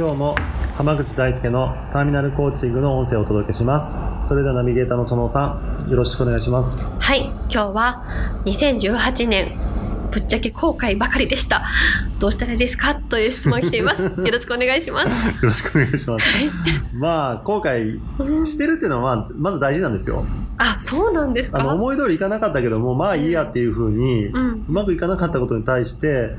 今日も浜口大輔のターミナルコーチングの音声をお届けします。それではナビゲーターの園尾さんよろしくお願いします。はい今日は2018年ぶっちゃけ後悔ばかりでした。どうしたらいいですか？という質問が来ています。よろしくお願いします。よろしくお願いします。まあ後悔してるっていうのはまず大事なんですよ。あそうなんですか？あの思い通りいかなかったけどもまあいいやっていうふうに、ううんまくいかなかったことに対して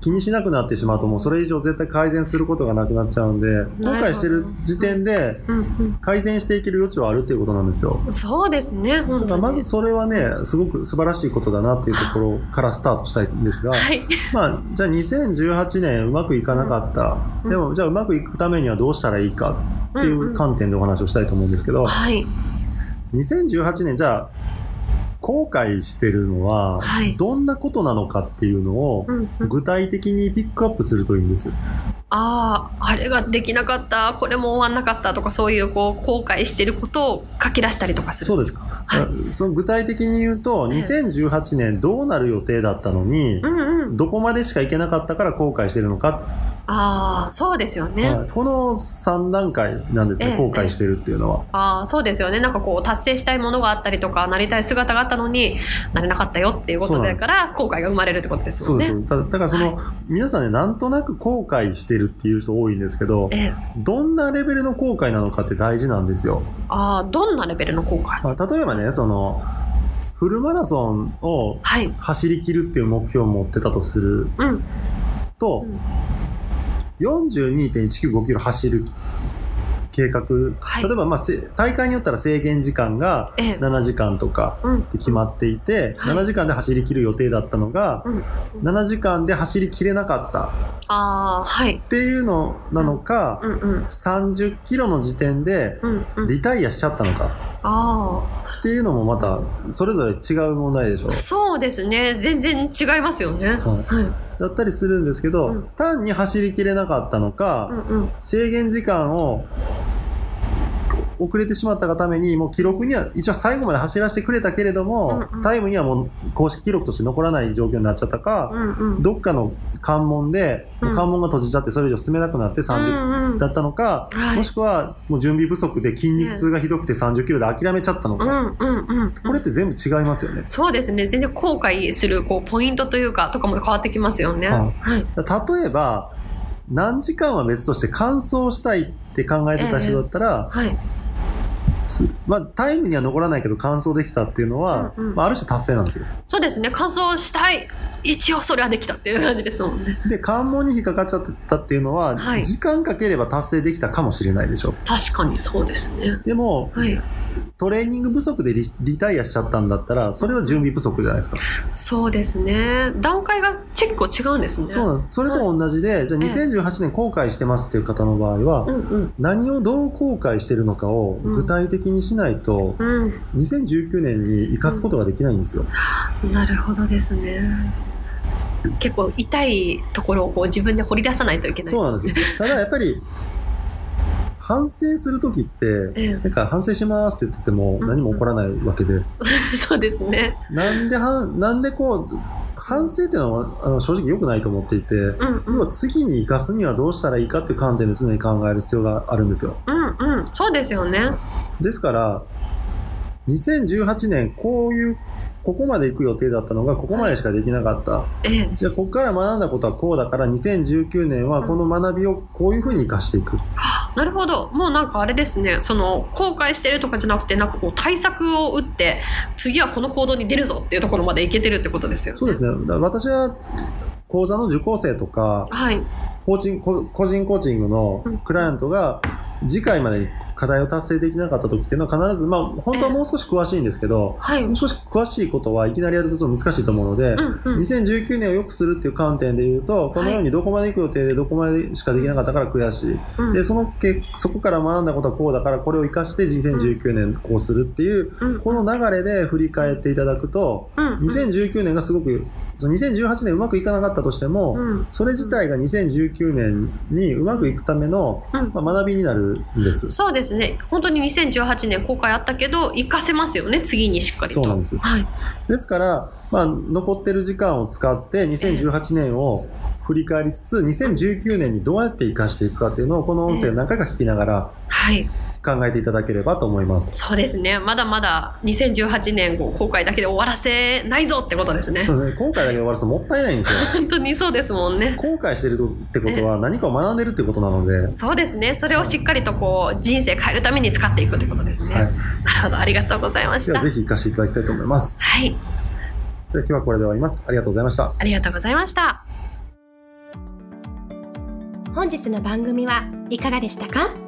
気にしなくなってしまうともうそれ以上絶対改善することがなくなっちゃうんで後悔してる時点でうん改善していける余地はあるっていうことなんですよ。うんそうですねだからまずそれはねすごく素晴らしいことだなっていうところからスタートしたいんですが、はい。まあじゃあ2018年うまくいかなかった、うん。でもじゃあうまくいくためにはどうしたらいいかっていう観点でお話をしたいと思うんですけど、はい。2018年じゃあ後悔してるのははい。どんなことなのかっていうのをうんうん。具体的にピックアップするといいんです。よ。あああれができなかったこれも終わんなかったとかそういうこう後悔してることを書き出したりとかするそうです。はその具体的に言うとええ。2018年どうなる予定だったのにうんうんどこまでしか行けなかったから後悔してるのか。ああそうですよね、はい。この3段階なんですね、ええ。後悔してるっていうのは。ああそうですよね。なんかこう達成したいものがあったりとかなりたい姿があったのになれなかったよっていうことだから後悔が生まれるってことですそうよねです。だだからその、皆さんねなんとなく後悔してるっていう人多いんですけどええ。どんなレベルの後悔なのかって大事なんですよ。ああどんなレベルの後悔？まあ、例えばねそのフルマラソンをはい。走り切るっていう目標を持ってたとするうん。と、うん。42.195キロ走る計画、はい。例えば、まあ、せ大会によったら制限時間がええ。7時間とかうん。って決まっていて、はい。7時間で走り切る予定だったのが、うん。7時間で走り切れなかったああはい。っていうのなのか、うんうん。30キロの時点でリタイアしちゃったのか。あっていうのもまたそれぞれ違う問題でしょ。あ。そうですね。全然違いますよね。はい。はい。だったりするんですけど、うん。単に走りきれなかったのか、うんうん。制限時間を遅れてしまったがためにもう記録には一応最後まで走らせてくれたけれども、うんうん。タイムにはもう公式記録として残らない状況になっちゃったか、うんうん。どっかの関門で、うん。関門が閉じちゃってそれ以上進めなくなって30うんうんだったのか、はい。もしくはもう準備不足で筋肉痛がひどくて30キロで諦めちゃったのか、うんうんうんこれって全部違いますよね。そうですね。全然後悔するこうポイントというかとかも変わってきますよね。はい。はい。例えば何時間は別として完走したいって考えてた人だったら、はい。すまあ、タイムには残らないけど完走できたっていうのは、うんうん。まあ、ある種達成なんですよ。そうですね。完走したい。一応それはできたっていう感じですもんね。で関門に引っかかっちゃってたっていうのは、はい。時間かければ達成できたかもしれないでしょ。確かにそうですね。でもはいトレーニング不足でリリタイアしちゃったんだったらそれは準備不足じゃないですか。そうですね。段階が結構違うんですね。そうなんです。それと同じで、じゃあええ2018年後悔してますっていう方の場合は、うんうん。何をどう後悔してるのかを具体的にしないと、うん。2019年に生かすことができないんですよ。なるほどですね。結構痛いところをこう自分で掘り出さないといけない。そうなんですよ。ただやっぱり、反省するときって、ええ。なんか反省しますって言っててもうん。何も起こらないわけで、そうですね。なんではん、なんでこう、反省っていうのはあの正直良くないと思っていて、うんうん。要は次に生かすにはどうしたらいいかっていう観点で常に考える必要があるんですよ。うんうん。そうですよね。ですから、2018年こういう、ここまで行く予定だったのがここまでしかできなかった。ええ。じゃあここから学んだことはこうだから2019年はこの学びをこういうふうに生かしていく。なるほど。もうなんかあれですね。その後悔してるとかじゃなくてなんかこう対策を打って次はこの行動に出るぞっていうところまでいけてるってことですよね。そうですね。私は講座の受講生とか、はい。コーチング、こ個人コーチングのクライアントが次回までに課題を達成できなかった時っていうのは必ず、まあ、本当はもう少し詳しいんですけど、はい。もう少し詳しいことはいきなりやるとちょっと難しいと思うので、うんうん。2019年を良くするっていう観点で言うと、このようにどこまで行く予定でどこまでしかできなかったから悔しい。うんで、そのけ、そこから学んだことはこうだから、これを活かして2019年こうするっていう、うんこの流れで振り返っていただくと、うんうん2019年がすごく、その2018年うまくいかなかったとしても、うんそれ自体が2019年にうまくいくための、うんまあ、学びになるんです。そうですね。本当に2018年後悔あったけど、活かせますよね、次にしっかりと。そうなんですはい。ですから、まあ、残ってる時間を使って2018年を振り返りつつ、2019年にどうやって活かしていくかっていうのを、この音声何回か聞きながらはい。考えていただければと思います。そうですね。まだまだ2018年後悔だけで終わらせないぞってことですねそ。うですね。後悔だけで終わらすともったいないんですよ。本当にそうですもんね。後悔してるってことは何かを学んでるってことなので、そうですね。それをしっかりとこう、人生変えるために使っていくってことですね。はい。なるほど。ありがとうございました。ではぜひ活かしていただきたいと思います。はい。では今日はこれで終わります。ありがとうございました。ありがとうございました。本日の番組はいかがでしたか？